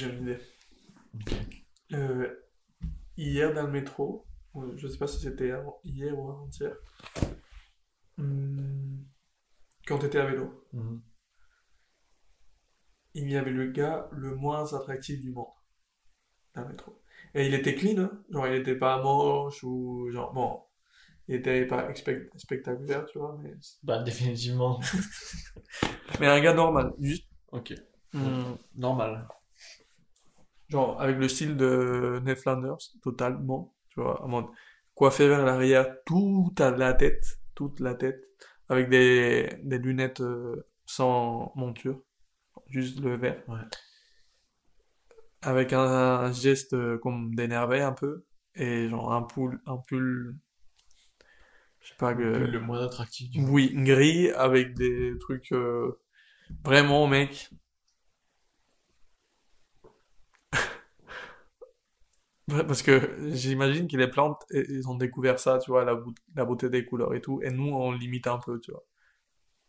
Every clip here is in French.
j'ai une idée. Euh, hier dans le métro, je sais pas si c'était hier ou avant-hier, hum, quand tu étais à vélo, Mhm. il y avait le gars le moins attractif du monde dans le métro. Et il était clean, hein. Genre il était pas moche ou genre bon, il était pas spectaculaire, tu vois, mais Bah, définitivement. mais un gars normal, juste Ok. hum, Normal. Genre avec le style de Ned Flanders totalement, tu vois, en mode coiffé vers l'arrière, toute la tête, toute la tête, avec des, des lunettes euh, sans monture, juste le verre. Ouais. avec un, un geste euh, comme d'énervé un peu et genre un pull un pull je sais pas que Le moins attractif du oui gris avec des trucs euh, vraiment mec parce que j'imagine que les plantes eh, ils ont découvert ça tu vois la, la beauté des couleurs et tout et nous on limite un peu tu vois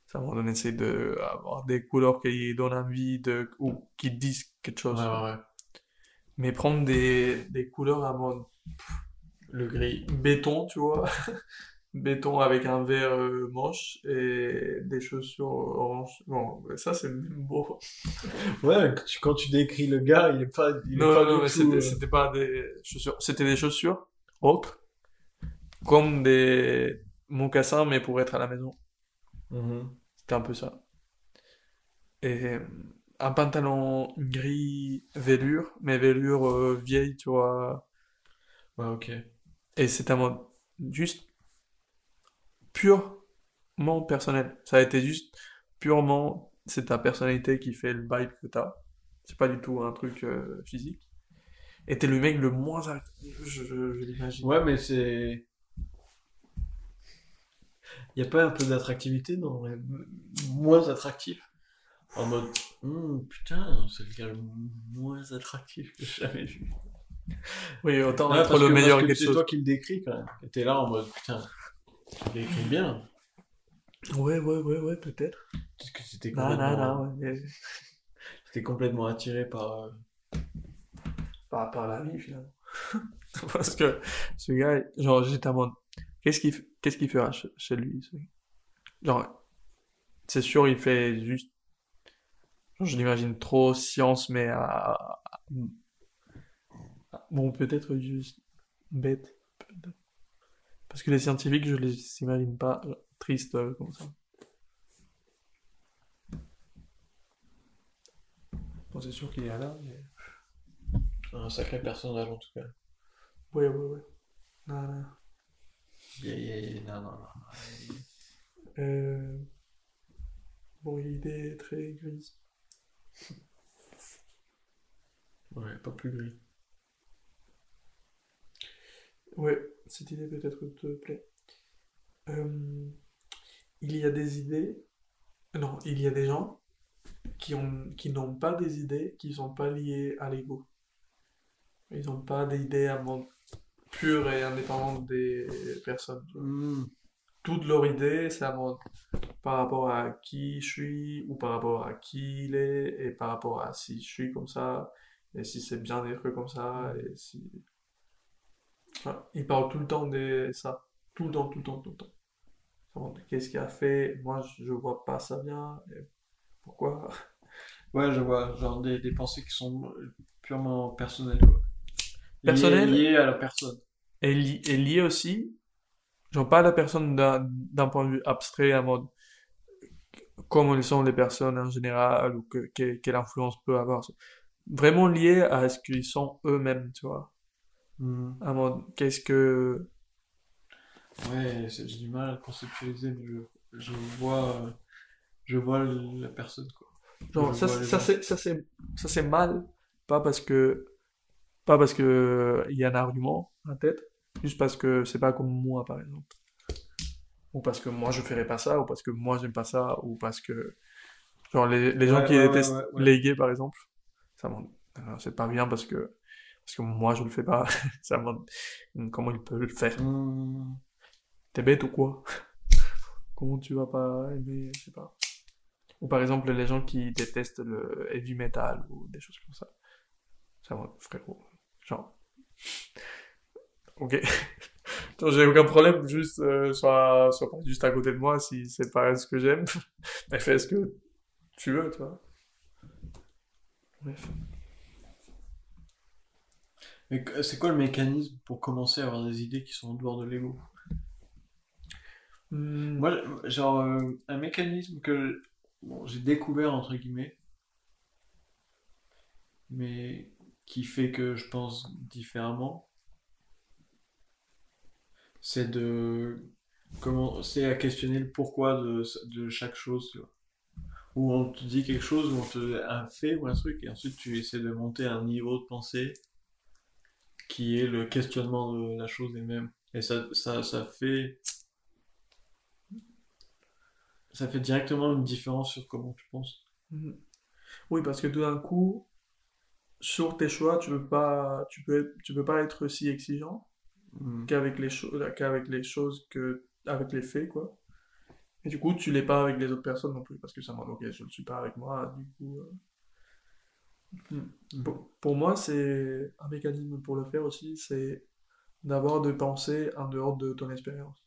ça on essaie de avoir des couleurs qui donnent envie de ou qui disent quelque chose Ouais, ouais, ouais. mais prendre des, des couleurs à mode Le gris. béton, tu vois. Béton avec un verre euh, moche et des chaussures orange. Bon, ça c'est même beau. Ouais, quand tu, quand tu décris le gars, il est pas, il est Non, pas non, du mais c'était, euh, c'était pas des chaussures. C'était des chaussures ocre, comme des mocassins, mais pour être à la maison. mhm. C'était un peu ça. Et un pantalon gris velours, mais velours euh, vieille, tu vois. Ouais, ok. Et c'est un mode juste purement personnel. Ça a été juste purement, c'est ta personnalité qui fait le vibe que t'as. C'est pas du tout un truc euh, physique. Et t'es le mec le moins act- je, je, je l'imagine. Ouais, mais c'est. Y a pas un peu d'attractivité dans les moins attractifs? En mode, Hum, putain, c'est le gars le moins attractif que j'ai jamais vu. Oui, autant être parce le que- meilleur parce que quelque c'est chose. toi qui le décris quand même. Et t'es là en mode, putain, tu l'écris bien. Ouais, ouais, ouais, ouais, peut-être. Parce que c'était complètement, non, non, ouais, mais c'était complètement attiré par. euh, par, par la vie finalement. Parce que ce gars, genre, j'étais en mode, qu'est-ce qu'il qu'est-ce qu'il fera chez, lui, ce Genre, c'est sûr, il fait juste, genre, je l'imagine trop science, mais à, à- à- bon, peut-être juste bête. Parce que les scientifiques, je les imagine pas tristes euh, comme ça. Bon, c'est sûr qu'il y a là, mais... un sacré personnage en tout cas. Ouais, ouais, ouais. Non, non. Yeah, yeah, yeah, non, non, non. Euh... Bon, l'idée est très grise. Ouais, pas plus gris. Ouais, cette idée peut-être te plaît. Euh, il y a des idées, non, il y a des gens qui ont, qui n'ont pas des idées qui sont pas liées à l'ego. Ils n'ont pas d'idées pure et indépendante des personnes. Hum, Toutes leurs idées, c'est à par rapport à qui je suis ou par rapport à qui il est et par rapport à si je suis comme ça et si c'est bien d'être comme ça et si Enfin, il parle tout le temps de ça. Tout le temps tout le temps tout le temps. Qu'est-ce qu'il a fait. Moi je, vois pas ça bien. Et pourquoi? Ouais, je vois, genre des, des pensées qui sont purement personnelles, quoi. Liées- Personnelles? Liées à la personne. et, li- et lié aussi? Genre pas la personne d'un point de vue abstrait en mode comment elles sont les personnes en général ou que, que- quelle influence peut avoir. Vraiment lié à ce qu'ils sont eux-mêmes tu vois Hum. en mode qu'est-ce que Ouais, j'ai du mal à conceptualiser, mais je, je vois, euh, je vois la personne, quoi. Genre, ça, c'est- ça, c'est, ça, c'est, ça, c'est mal, pas parce que, pas parce que il y a un argument en tête, juste parce que c'est pas comme moi, par exemple. Ou parce que moi, je ferais pas ça, ou parce que moi, j'aime pas ça, ou parce que, genre, les, les gens Ouais, qui ouais, détestent ouais, ouais. les gays, par exemple, ça m'en, euh, c'est pas bien parce que, parce que moi, je le fais pas, ça m'en, comment il peut le faire? Hum. T'es bête ou quoi? Comment tu vas pas aimer, je sais pas. Ou par exemple, les gens qui détestent le heavy metal ou des choses comme ça. C'est un frérot. Genre. Ok. J'ai aucun problème, juste, euh, sois, sois pas juste à côté de moi si c'est pas ce que j'aime. Mais fais ce que tu veux, tu vois. Bref. Mais c'est quoi le mécanisme pour commencer à avoir des idées qui sont en dehors de l'ego? Hmm, Moi, genre, euh, un mécanisme que bon, j'ai découvert, entre guillemets, mais qui fait que je pense différemment, c'est de commencer à questionner le pourquoi de, de chaque chose, tu vois. Où on te dit quelque chose, où on te un fait ou un truc, et ensuite tu essaies de monter un niveau de pensée qui est le questionnement de la chose elle-même. Et ça, ça, ça fait ça fait directement une différence sur comment tu penses. hmm. Oui, parce que tout d'un coup, sur tes choix, tu peux pas, tu peux, tu peux pas être si exigeant Mm. qu'avec les choses, qu'avec les choses que, avec les faits, quoi. Et du coup, tu l'es pas avec les autres personnes non plus, parce que ça m'a ok, je ne suis pas avec moi, du coup. euh, hmm. Pour, pour moi, c'est un mécanisme pour le faire aussi, c'est d'avoir des pensées en dehors de ton expérience.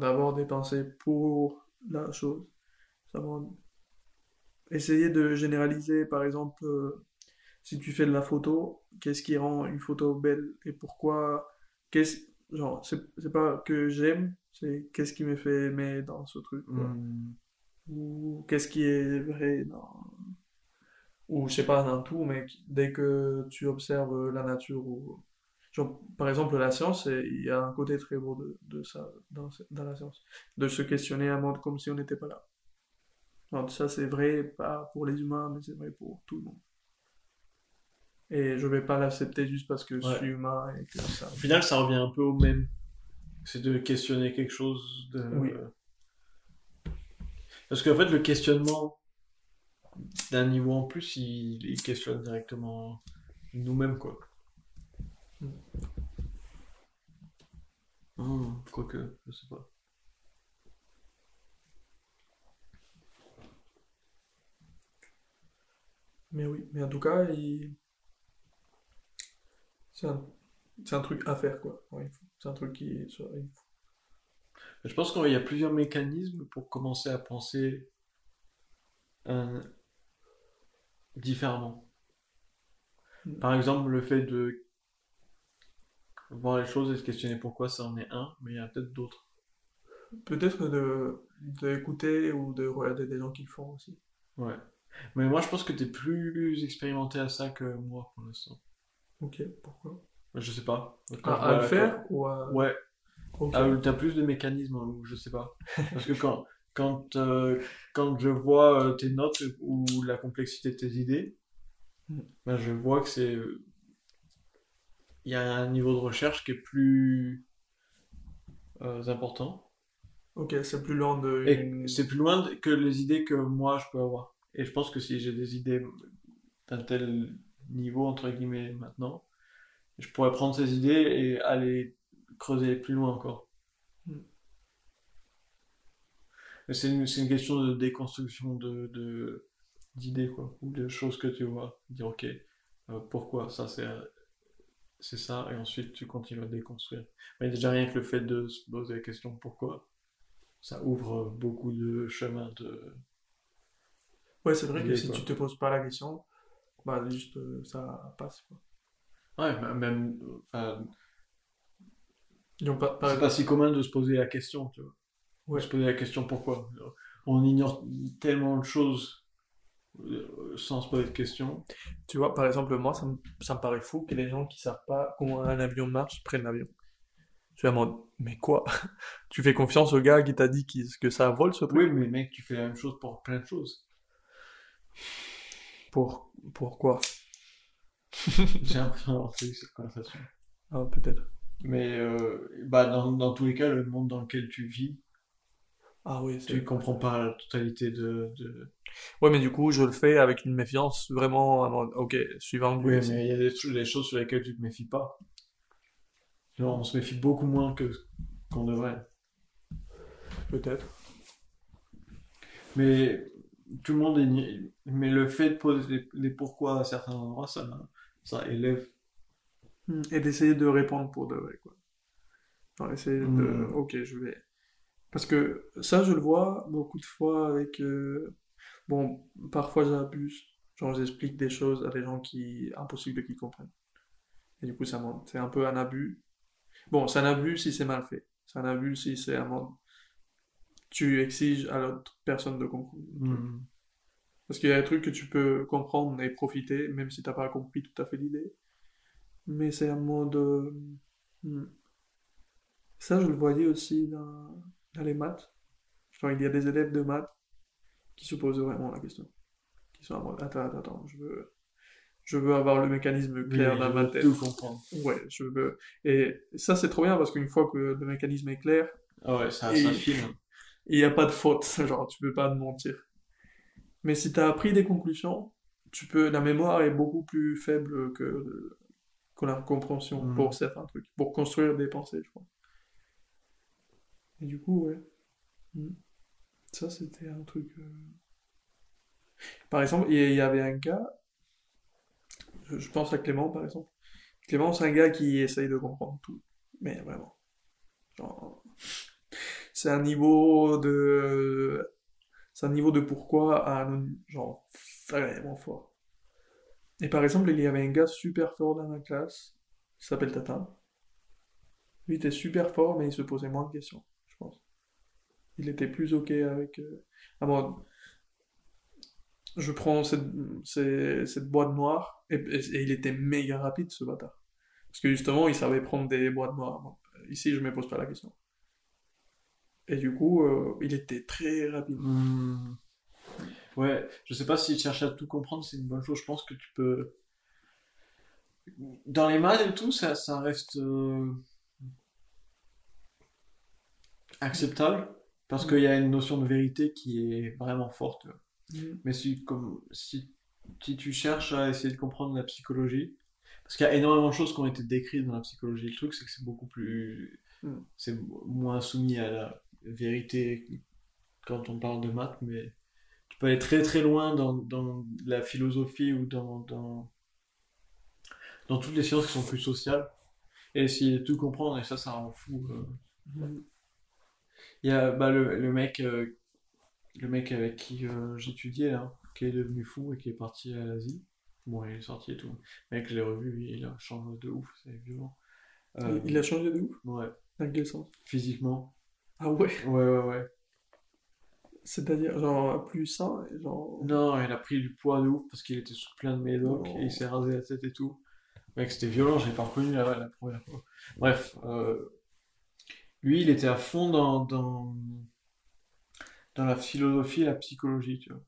D'avoir des pensées pour la chose. Essayer de généraliser, par exemple, euh, si tu fais de la photo, qu'est-ce qui rend une photo belle et pourquoi, qu'est-ce, genre, c'est pas que j'aime, c'est qu'est-ce qui me fait aimer dans ce truc, quoi. Mm. Ou qu'est-ce qui est vrai dans, ou je sais pas dans tout, mais dès que tu observes la nature ou, genre, par exemple, la science, il y a un côté très beau de, de ça dans, la science, de se questionner un monde comme si on n'était pas là. Alors, ça, c'est vrai pas pour les humains, mais c'est vrai pour tout le monde. Et je vais pas l'accepter juste parce que je suis humain et que ça. Au final, ça revient un peu au même. C'est de questionner quelque chose de... Oui. Parce qu'en fait, le questionnement d'un niveau en plus, il, il questionne directement nous-mêmes, quoi. Mm. Hmm, quoique, je sais pas. Mais oui, mais en tout cas, il... c'est un... c'est un truc à faire, quoi. Ouais, il faut- C'est un truc qui... il faut- Je pense qu'il y a plusieurs mécanismes pour commencer à penser euh, différemment. Mm. Par exemple, le fait de voir les choses et se questionner pourquoi ça en est un, mais il y a peut-être d'autres. Peut-être de d'écouter ou de regarder des gens qui le font aussi. Ouais. Mais moi, je pense que tu es plus expérimenté à ça que moi pour l'instant. Ok, pourquoi? Je sais pas. Quand À, je à vois- le faire ou à... Ouais. Ok. Ah, t'as plus de mécanismes, ou je sais pas. Parce que quand, quand, euh, quand je vois euh, tes notes ou la complexité de tes idées, Mm. ben, je vois que c'est. Il y a un niveau de recherche qui est plus euh, important. Ok, c'est plus loin de... Et c'est plus loin que les idées que moi je peux avoir. Et je pense que si j'ai des idées d'un tel niveau, entre guillemets, maintenant, je pourrais prendre ces idées et aller creuser plus loin encore. Mm. Mais C'est une, une question de déconstruction de, de- d'idées, quoi, ou de choses que tu vois. Dire, ok, euh, pourquoi ça c'est, c'est ça, et ensuite tu continues à déconstruire. Mais déjà rien que le fait de se poser la question pourquoi, ça ouvre beaucoup de chemins de... Ouais, c'est vrai que si quoi. tu te poses pas la question, bah juste euh, ça passe, quoi. Ouais, m- même, euh, c'est pas si commun de se poser la question, tu vois. Ouais. Se poser la question pourquoi? On ignore tellement de choses euh, sans se poser de questions. Tu vois, par exemple, moi, ça me, ça me paraît fou que les gens qui savent pas comment un avion marche prennent l'avion. Suis en mode, mais quoi? Tu fais confiance au gars qui t'a dit que ça vole ce truc? Oui, mais mec, tu fais la même chose pour plein de choses. Pour, pourquoi? J'ai l'impression d'avoir cette conversation. Ah, peut-être. Mais euh, bah, dans, dans tous les cas, le monde dans lequel tu vis, Ah oui, tu comprends pas la totalité de... de... Ouais, mais du coup, je le fais avec une méfiance vraiment, ok, suivant Oui, mais il y a des, des choses sur lesquelles tu te méfies pas. Genre, on se méfie beaucoup moins que qu'on devrait. Peut-être. Mais tout le monde est... Mais le fait de poser les, les pourquoi à certains endroits, ça, ça élève. Hmm. Et d'essayer de répondre pour de vrai, quoi. Genre, essayer de... Hmm. Ok, je vais... Parce que ça, je le vois beaucoup de fois avec... euh, Bon, parfois j'abuse. Genre, j'explique des choses à des gens qui... Impossible qu'ils comprennent. Et du coup, ça monte. C'est un peu un abus. Bon, c'est un abus si c'est mal fait. C'est un abus si c'est un mode... Tu exiges à l'autre personne de comprendre. Hmm. Parce qu'il y a des trucs que tu peux comprendre et profiter, même si t'as pas compris tout à fait l'idée. Mais c'est un mode... euh, hmm. Ça, je le voyais aussi dans, dans les maths. Genre, il y a des élèves de maths qui se posent vraiment la question. Qui sont en mode, attends, attends, attends, je veux, je veux avoir le mécanisme Oui, clair je dans ma tête. tout comprendre. Ouais, je veux. Et ça, c'est trop bien parce qu'une fois que le mécanisme est clair, Ah ouais, ça, ça file. il n'y a pas de faute. Genre, tu peux pas te mentir. Mais si tu as appris des conclusions, tu peux, la mémoire est beaucoup plus faible que, que la compréhension Mhm. pour certains trucs, pour construire des pensées, je crois. Et du coup, ouais. Mhm. Ça, c'était un truc. euh. Par exemple, il y avait un gars, je pense à Clément, par exemple. Clément, c'est un gars qui essaye de comprendre tout. Mais vraiment. Genre, c'est un niveau de. C'est un niveau de pourquoi à un genre vraiment fort. Et par exemple, il y avait un gars super fort dans la classe, il s'appelle Tatin. Lui était super fort, mais il se posait moins de questions. Il était plus ok avec. Euh... Ah bon, je prends cette, cette boîte noire, et, il était méga rapide ce bâtard. Parce que justement, il savait prendre des boîtes noires. Ici, je me pose pas la question. Et du coup, euh, il était très rapide. Hmm. Ouais, je sais pas si chercher à tout comprendre, c'est une bonne chose. Je pense que tu peux. Dans les maths et tout, ça, ça reste euh, acceptable parce qu'il y a une notion de vérité qui est vraiment forte. Mhm. Mais si, comme, si, si tu cherches à essayer de comprendre la psychologie, parce qu'il y a énormément de choses qui ont été décrites dans la psychologie, le truc c'est que c'est beaucoup plus. Mm. C'est moins soumis à la vérité quand on parle de maths, mais tu peux aller très très loin dans, dans la philosophie ou dans, dans, dans toutes les sciences qui sont plus sociales et essayer de tout comprendre, et ça, ça rend fou. euh. Il y a bah, le, le mec, euh, le mec avec qui euh, j'étudiais là, qui est devenu fou et qui est parti à l'Asie. Bon, il est sorti et tout. Le mec, je l'ai revu, il a changé de ouf, c'est violent. Euh, Il a changé de ouf? Ouais, Dans quel sens? Physiquement. Ah ouais? Ouais, ouais, ouais. C'est-à-dire, genre, plus sain, et genre... Non, il a pris du poids de ouf parce qu'il était sous plein de médocs et il s'est rasé la tête et tout. Mec, c'était violent, j'ai pas reconnu la, la première fois. Bref, euh, lui, il était à fond dans, dans, la philosophie et la psychologie, tu vois.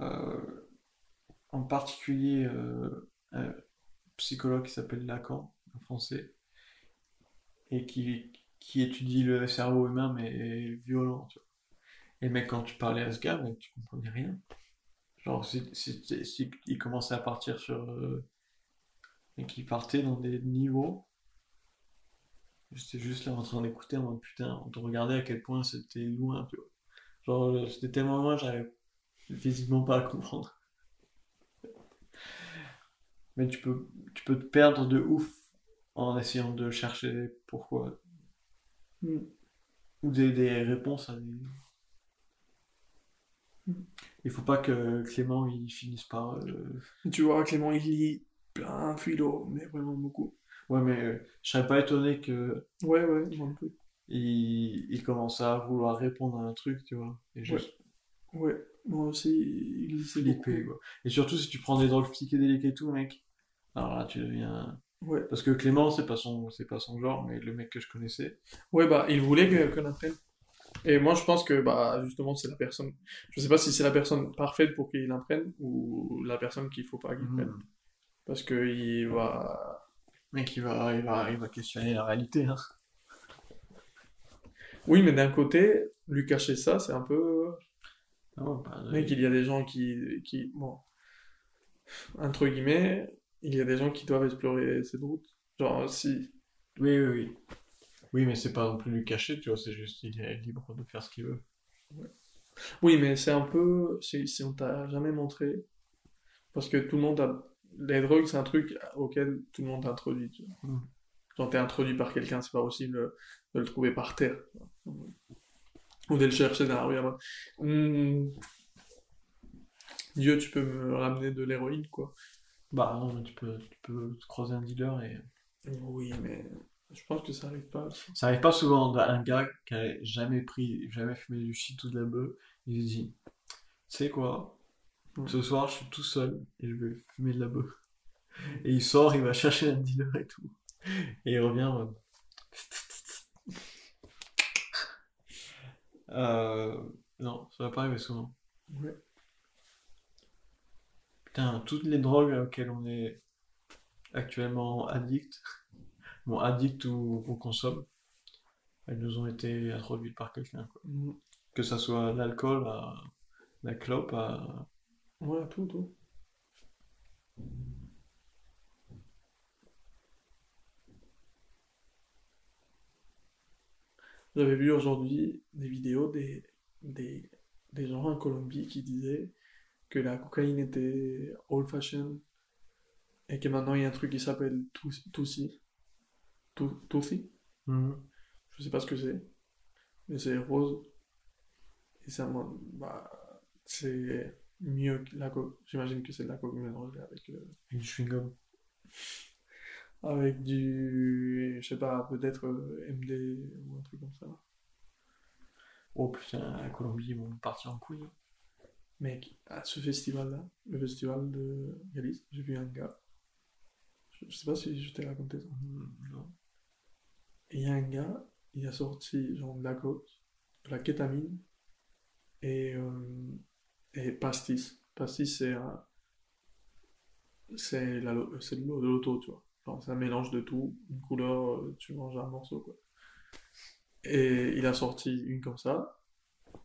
Euh, en particulier, euh, un psychologue qui s'appelle Lacan, un français, et qui, qui étudie le cerveau humain, mais violent. Et mec, quand tu parlais à ce gars, mec, tu comprenais rien. Genre, il commençait à partir sur. euh, et qu'il partait dans des niveaux. J'étais juste là en train d'écouter en mode putain, on te regardait à quel point c'était loin, tu vois. Genre, euh, c'était tellement loin, j'arrivais physiquement pas à comprendre. Mais tu peux, tu peux te perdre de ouf en essayant de chercher pourquoi. Mhm. Ou des, des réponses à des. Mhm. Il faut pas que Clément il finisse par. euh, Tu vois, Clément, il lit plein de philo, mais vraiment beaucoup. Ouais, mais euh, je serais pas étonné que Ouais, ouais, moi un peu. il, il commence à vouloir répondre à un truc, tu vois. Et juste Ouais, moi aussi, il beaucoup. flipper, quoi. Et surtout si tu prends des drogues psychédéliques et tout, mec. Alors là, tu deviens. Ouais. Parce que Clément, c'est pas son, c'est pas son genre, mais le mec que je connaissais. Ouais, bah, il voulait que- qu'on apprenne. Et moi, je pense que, bah, justement, c'est la personne. Je sais pas si c'est la personne parfaite pour qu'il apprenne ou la personne qu'il faut pas qu'il Mhm. prenne. Parce que il va. Mec, il va, il va, il va questionner la réalité, hein. Oui, mais d'un côté, lui cacher ça, c'est un peu. Ah ouais, bah, Mec, il y a des gens qui, qui. Bon. Entre guillemets, il y a des gens qui doivent explorer cette route. Genre, si. Oui, oui, oui. Oui, mais c'est pas non plus lui cacher, tu vois, c'est juste, il est libre de faire ce qu'il veut. Oui, mais c'est un peu. Si, si on t'a jamais montré. Parce que tout le monde a. les drogues, c'est un truc auquel tout le monde. Tu vois. Mm. Genre, t'es introduit par quelqu'un, c'est pas possible de le trouver par terre. Ou de le chercher dans la rue. Dieu, tu peux me ramener de l'héroïne, quoi. Bah non, mais tu peux, tu peux croiser un dealer et... Oui, mais je pense que ça arrive pas. Ça arrive pas souvent un gars qui a jamais pris, jamais fumé du shit ou de la bœuf, il se dit, tu sais quoi, Mm. ce soir je suis tout seul et je vais fumer de la bœuf. Et il sort, il va chercher un dealer et tout. Et il revient. Euh, non, ça va pas arriver souvent. Ouais. Putain, toutes les drogues auxquelles on est actuellement addict, bon, addict ou qu'on consomme, elles nous ont été introduites par quelqu'un. Hmm. Que ça soit l'alcool, à la clope, à... Ouais, tout, tout. J'avais vu aujourd'hui des vidéos des, des, des gens en Colombie qui disaient que la cocaïne était old fashioned et que maintenant il y a un truc qui s'appelle. Tu- Tusi? Mhm. Je sais pas ce que c'est, mais c'est rose. Et ça, bah, c'est mieux que la coke. J'imagine que c'est de la coke mélangée avec, euh, Et du chewing-gum. avec du, je sais pas, peut-être euh, MD ou un truc comme ça. Oh putain, la Colombie, ils vont partir en couille. Mec, à ce festival-là, le festival de Galice, j'ai vu un gars. Je, je sais pas si je t'ai raconté ça. Mhm, non. Et il y a un gars, il a sorti genre de la coke, de la kétamine et, euh, et pastis. Pastis, c'est un- c'est la c'est de l'eau- de l'auto, tu vois. Genre, c'est un mélange de tout, une couleur, euh, tu manges un morceau, quoi. Et il a sorti une comme ça,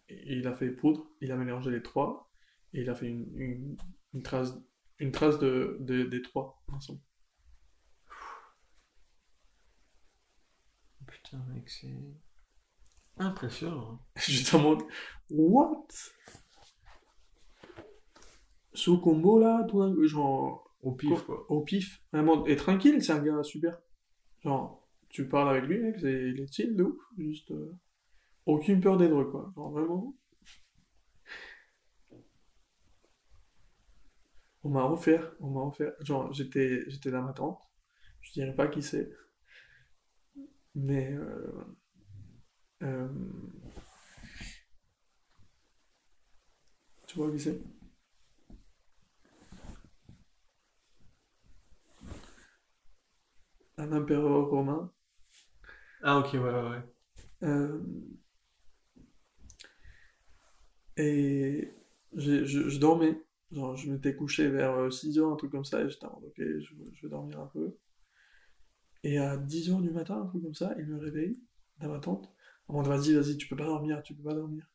et il a fait poudre, il a mélangé les trois, et il a fait une, une, une trace, une trace de, de- des trois ensemble. Putain, mec, c'est... Impressionnant. J'étais en mode, what? Ce combo là, tout genre, Au pif, quoi. au pif, vraiment, et tranquille, c'est un gars super. Genre, tu parles avec lui, mec, c'est, il est chill de ouf, juste, euh, aucune peur des drogues, quoi. Genre, vraiment. On m'a offert, on m'a offert, genre, j'étais, j'étais dans ma tente, je dirais pas qui c'est, mais, euh, euh, tu vois qui c'est? Un empereur romain. Ah ok, ouais, ouais, ouais. Euh, et je, je dormais. Genre, je m'étais couché vers 6h, un truc comme ça, et j'étais en ok, je, je vais dormir un peu. Et à 10h du matin, un truc comme ça, il me réveille dans ma tente. En mode, vas-y, vas-y, tu peux pas dormir, tu peux pas dormir.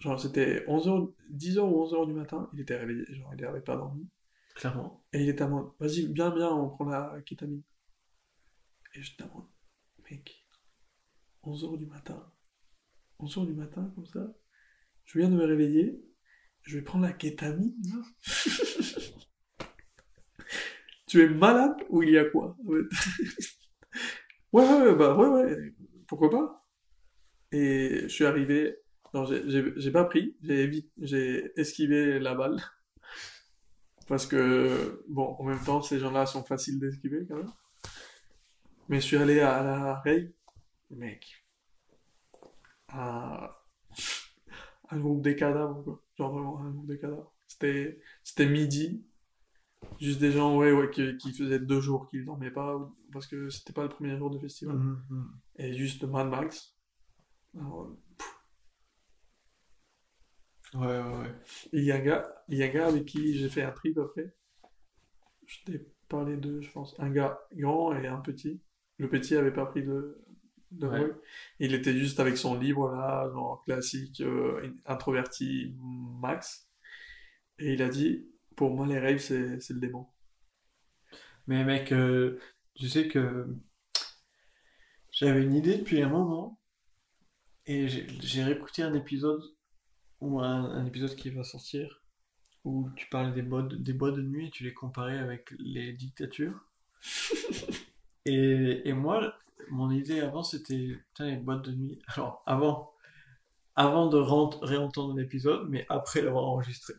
Genre, c'était 11h, 10h ou 11h du matin, il était réveillé, genre, il avait pas dormi. Clairement. Et il était en mode, vas-y, bien, bien, on prend la kétamine. Et en mode, mec, 11h du matin. 11h du matin, comme ça. Je viens de me réveiller. Je vais prendre la kétamine. Tu es malade ou il y a quoi? Ouais, ouais, ouais, bah, ouais, ouais, pourquoi pas? Et je suis arrivé, non, j'ai pas pris, j'ai esquivé la balle. Parce que, bon, en même temps, ces gens-là sont faciles d'esquiver quand même. Mais je suis allé à la Ray, mec, un, un groupe des cadavres, quoi. Genre vraiment un groupe des cadavres. C'était, c'était midi, juste des gens, ouais, ouais, qui, qui faisaient deux jours qu'ils dormaient pas, parce que c'était pas le premier jour de festival. Mhm, mhm. Et juste Mad Max. Alors, Ouais, ouais, ouais. Il y a un gars, il y a un gars avec qui j'ai fait un trip après. Je t'ai parlé de, je pense, un gars grand et un petit. Le petit avait pas pris de, de Ouais. Il était juste avec son livre là, genre classique, euh, introverti max. Et il a dit, pour moi les raves c'est c'est le démon. Mais mec, euh, tu sais que j'avais une idée depuis un moment et j'ai j'ai réécouté un épisode ou un, un épisode qui va sortir où tu parlais des boîtes, des boîtes de nuit et tu les comparais avec les dictatures. et, et moi, mon idée avant, c'était, putain, les boîtes de nuit. Alors, avant, avant de réentendre l'épisode, mais après l'avoir enregistré.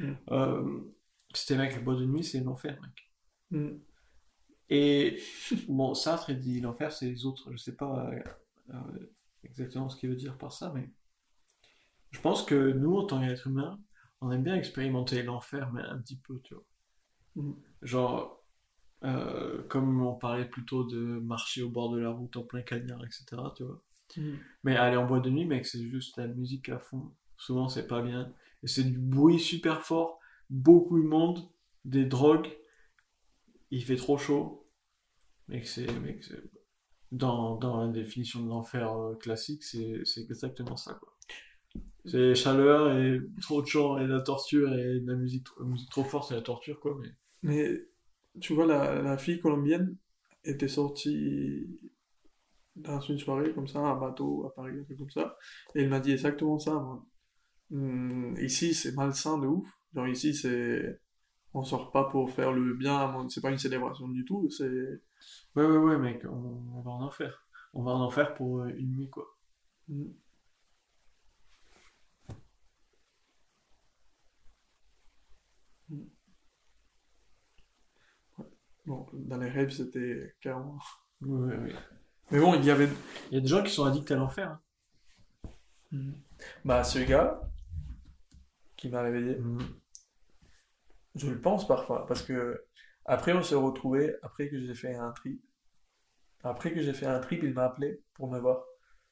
Mm. Euh, c'était mec, les boîtes de nuit, c'est l'enfer, mec. Mm. Et bon, Sartre, il dit l'enfer, c'est les autres. Je sais pas euh, euh, exactement ce qu'il veut dire par ça, mais je pense que nous, en tant qu'êtres humains, on aime bien expérimenter l'enfer, mais un petit peu, tu vois. Mm. Genre, euh, comme on parlait plutôt de marcher au bord de la route en plein cagnard, etc., tu vois. Mm. Mais aller en boîte de nuit, mec, c'est juste la musique à fond. Souvent, c'est pas bien. Et c'est du bruit super fort, beaucoup de monde, des drogues. Il fait trop chaud. Mec, c'est. C'est- dans, dans la définition de l'enfer euh, classique, c'est c'est exactement ça, quoi. C'est chaleur et trop de chant et de la torture et de la musique, la musique trop forte et la torture, quoi. Mais... Mais tu vois, la, la fille colombienne était sortie dans une soirée comme ça, un bateau à Paris, un truc comme ça, et elle m'a dit exactement ça. moi. Hum, ici, c'est malsain de ouf. Genre, ici, c'est. On sort pas pour faire le bien, c'est pas une célébration du tout, c'est. Ouais, ouais, ouais, mec, on, on va en enfer. On va en enfer pour une nuit, quoi. Hum. Bon, dans les rêves, c'était carrément. Ouais, ouais, ouais. Mais bon, il y avait. Il y a des gens qui sont addicts à l'enfer. hein. Bah, ce gars qui m'a réveillé, je le pense parfois, parce que après on s'est retrouvés, après que j'ai fait un trip, après que j'ai fait un trip, il m'a appelé pour me voir.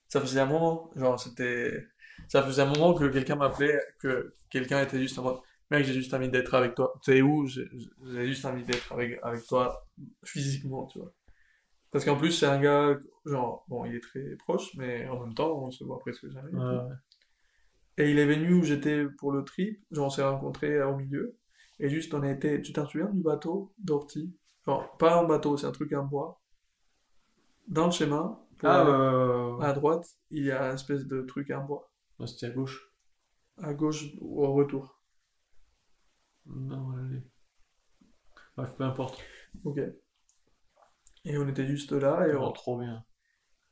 Ça faisait un moment, genre c'était, ça faisait un moment que quelqu'un m'appelait, que quelqu'un était juste en mode, mec, j'ai juste envie d'être avec toi. Tu sais où? J'ai juste envie d'être avec, avec toi physiquement, tu vois. Parce qu'en plus, c'est un gars, genre, bon, il est très proche, mais en même temps, on se voit presque jamais. et. Ouais, il est venu où j'étais pour le trip, genre on s'est rencontrés au milieu, et juste on a été, tu t'en souviens du bateau d'Orty? Genre, pas un bateau, c'est un truc en bois. Dans le chemin, pour Ah, à droite, il y a une espèce de truc en bois. C'était à gauche. À gauche, au retour. Non, allez. Bref, peu importe. Ok. Et on était juste là, et, Oh, on- trop bien.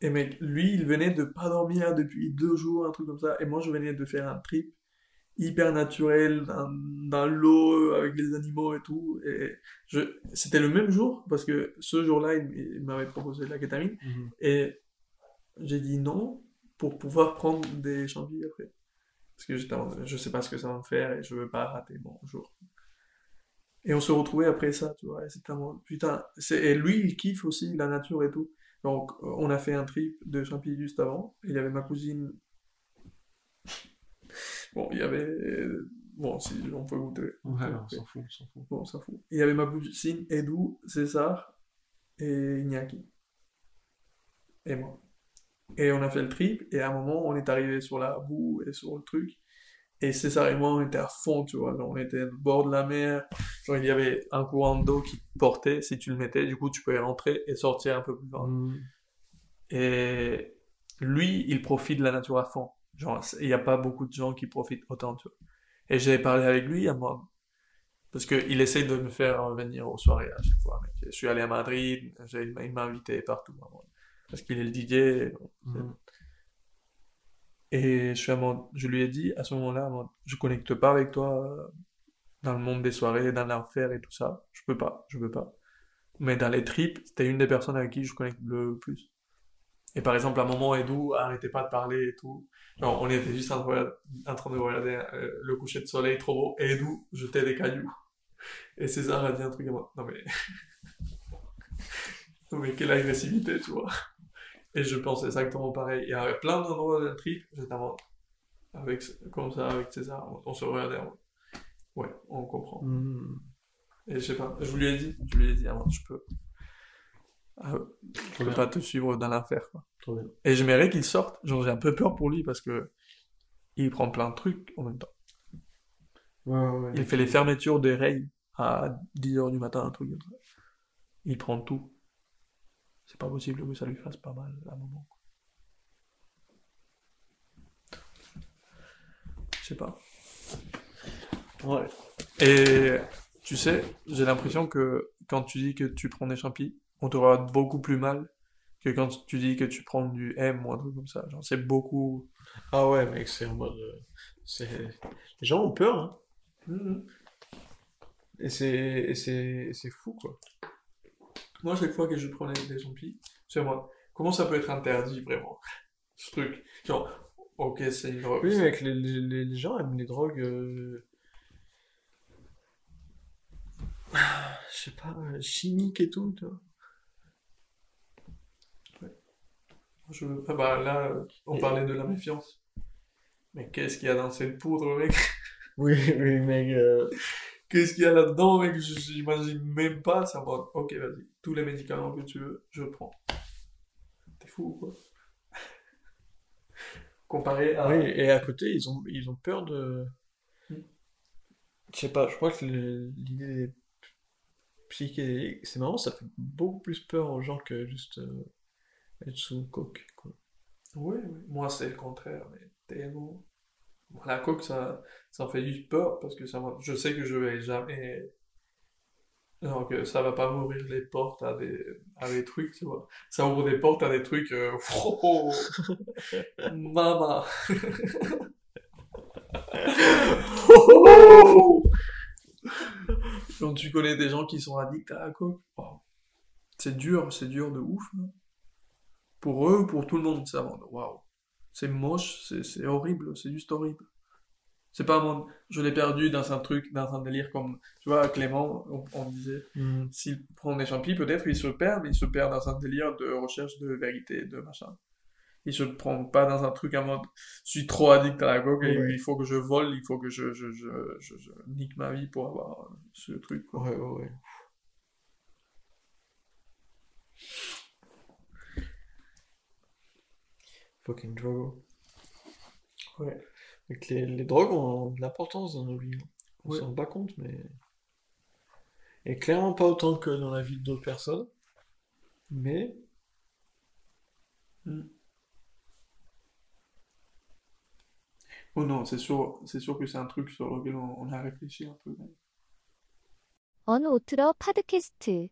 et mec, lui, il venait de pas dormir depuis deux jours, un truc comme ça, et moi je venais de faire un trip hyper naturel dans, dans l'eau avec les animaux et tout. Et je, c'était le même jour parce que ce jour-là, il, m'avait proposé de la kétamine et j'ai dit non pour pouvoir prendre des champignons après. Parce que j'étais en- je sais pas ce que ça va me faire et je veux pas rater mon jour. Et on se retrouvait après ça, tu vois. Et un putain. C'est, et lui, il kiffe aussi la nature et tout. Donc, on a fait un trip de champignons juste avant. Il y avait ma cousine Bon, il y avait. Bon, si on peut goûter. Ouais, on s'en fout, on s'en fout. Bon, on s'en fout. Il y avait ma cousine, Edou, César et Iñaki. Et moi. Et on a fait le trip, et à un moment, on est arrivé sur la boue et sur le truc. Et César et moi, on était à fond, tu vois. Genre, on était au bord de la mer. Genre, il y avait un courant d'eau qui te portait. Si tu le mettais, du coup, tu pouvais rentrer et sortir un peu plus loin. Mm. Et lui, il profite de la nature à fond. Genre, il n'y a pas beaucoup de gens qui profitent autant, tu vois. Et j'ai parlé avec lui à moi. Parce qu'il essaye de me faire venir aux soirées à chaque fois. mec. Je suis allé à Madrid, il m'a invité partout. Parce qu'il est le DJ. Mm. Et je, suis à mon- je lui ai dit à ce moment-là, je connecte pas avec toi euh, dans le monde des soirées, dans l'enfer et tout ça. Je peux pas, je peux pas. Mais dans les trips, c'était une des personnes avec qui je connecte le plus. Et par exemple, à un moment, Edu arrêtait pas de parler et tout. Genre, on était juste en train de regarder, en train de regarder, euh, le coucher de soleil trop beau. Et Edu jetait des cailloux. Et César a dit un truc à moi. Non mais... non mais quelle agressivité, tu vois. Et je pense exactement pareil. Il y avait plein d'endroits dans le trip, j'étais en mode, avec, comme ça, avec César, on, on se regardait mode, ouais, on comprend. Mm. Et je sais pas, je lui ai dit, je lui ai dit, ah, moi, je peux, ah, je peux pas te suivre dans l'enfer, quoi. Trop bien. Et j'aimerais qu'il sorte, genre j'ai un peu peur pour lui parce que il prend plein de trucs en même temps. Ouais, ouais, ouais. Il fait les fermetures des rails à 10h du matin, un truc comme ça. Il prend tout. C'est pas possible que ça lui fasse pas mal à un moment. Je sais pas. Ouais. Et tu sais, j'ai l'impression que quand tu dis que tu prends des champis, on te regarde beaucoup plus mal que quand tu dis que tu prends du M ou un truc comme ça. Genre, c'est beaucoup. Ah ouais, mec, c'est en mode. euh. Les gens ont peur, hein. Mhm. Et c'est, et c'est, et c'est fou, quoi. Moi, chaque fois que je prenais des champis, c'est moi. Comment ça peut être interdit, vraiment? Ce truc. Genre, ok, c'est une drogue. Oui, mec, les, les, les- les gens aiment les drogues. euh, Je sais pas, euh, chimiques et tout, tu vois. Je... Ah bah là, euh, on Et- parlait de la méfiance. Mais qu'est-ce qu'il y a dans cette poudre, mec? Oui, oui, mec. euh, Qu'est-ce qu'il y a là-dedans, mec? Je- J'imagine même pas. Ça va. Ok, vas-y. Tous les médicaments que tu veux, je prends. T'es fou ou quoi? Comparé à. Oui, et à côté, ils ont, ils ont peur de. Hmm. Je sais pas, je crois que l'idée des psychédéliques, c'est marrant, ça fait beaucoup plus peur aux gens que juste euh, être sous coke, quoi. Oui, oui. Moi, c'est le contraire, mais tellement. La coke, ça, ça me fait juste peur parce que ça je sais que je vais jamais. Genre que ça va pas m'ouvrir les portes à des, à des trucs, tu vois. Ça ouvre des portes à des trucs. euh, oh, maman! Oh Quand tu connais des gens qui sont addicts à la coke? C'est dur, c'est dur de ouf. hein. Pour eux, pour tout le monde, ça va. Waouh. C'est moche, c'est horrible, c'est juste horrible. C'est pas mon... Je l'ai perdu dans un truc, dans un délire comme... Tu vois, Clément, on, on disait, Hmm. s'il prend des champis, peut-être il se perd, mais il se perd dans un délire de recherche de vérité, de machin. Il se prend pas dans un truc en mode, je suis trop addict à la coke et il faut que je vole, il faut que je, je, je, je, je nique ma vie pour avoir ce truc, quoi. Ouais, ouais, ouais. Fucking drogue. Ouais Donc les, les drogues ont de l'importance dans nos vies. hein. On Ouais. s'en rend pas compte, mais... Et clairement pas autant que dans la vie d'autres personnes. Mais... Mm. Oh non, c'est sûr, c'est sûr que c'est un truc sur lequel on, on a réfléchi un peu. 언 오트러 팟캐스트